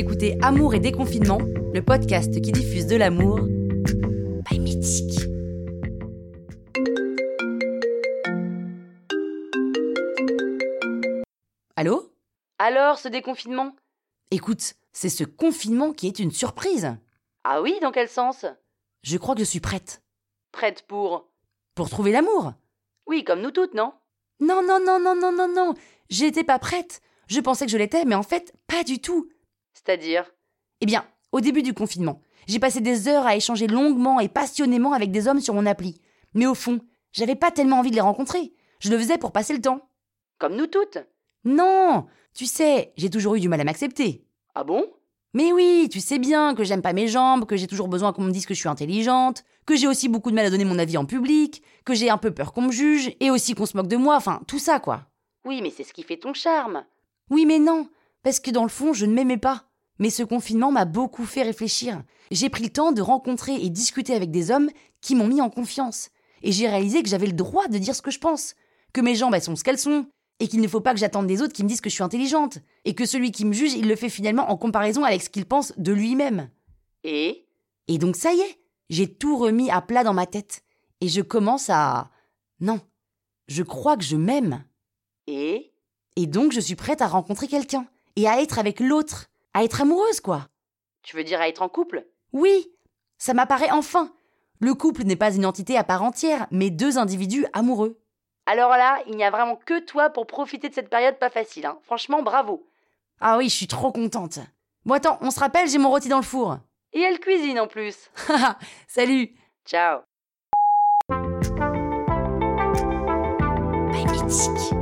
écoutez Amour et déconfinement, le podcast qui diffuse de l'amour by Mythique. Allô? Alors, ce déconfinement? Écoute, c'est ce confinement qui est une surprise. Ah oui, dans quel sens? Je crois que je suis prête. Prête pour? Pour trouver l'amour. Oui, comme nous toutes, non? Non, non, non, non, non, non, non. J'étais pas prête. Je pensais que je l'étais, mais en fait, pas du tout. C'est-à-dire? Eh bien, au début du confinement, j'ai passé des heures à échanger longuement et passionnément avec des hommes sur mon appli. Mais au fond, j'avais pas tellement envie de les rencontrer. Je le faisais pour passer le temps. Comme nous toutes? Non Tu sais, j'ai toujours eu du mal à m'accepter. Ah bon? Mais oui, tu sais bien que j'aime pas mes jambes, que j'ai toujours besoin qu'on me dise que je suis intelligente, que j'ai aussi beaucoup de mal à donner mon avis en public, que j'ai un peu peur qu'on me juge, et aussi qu'on se moque de moi, enfin, tout ça, quoi. Oui, mais c'est ce qui fait ton charme. Oui, mais non, parce que dans le fond, je ne m'aimais pas. Mais ce confinement m'a beaucoup fait réfléchir. J'ai pris le temps de rencontrer et discuter avec des hommes qui m'ont mis en confiance. Et j'ai réalisé que j'avais le droit de dire ce que je pense, que mes jambes elles sont ce qu'elles sont, et qu'il ne faut pas que j'attende des autres qui me disent que je suis intelligente, et que celui qui me juge, il le fait finalement en comparaison avec ce qu'il pense de lui-même. Et? Et donc ça y est, j'ai tout remis à plat dans ma tête, et je commence à... Non, je crois que je m'aime. Et? Et donc je suis prête à rencontrer quelqu'un, et à être avec l'autre, à être amoureuse, quoi. Tu veux dire à être en couple? Oui, ça m'apparaît enfin. Le couple n'est pas une entité à part entière, mais deux individus amoureux. Alors là, il n'y a vraiment que toi pour profiter de cette période pas facile, hein. Franchement, bravo. Ah oui, je suis trop contente. Bon attends, on se rappelle, j'ai mon rôti dans le four. Et elle cuisine en plus. Salut Ciao. Mythique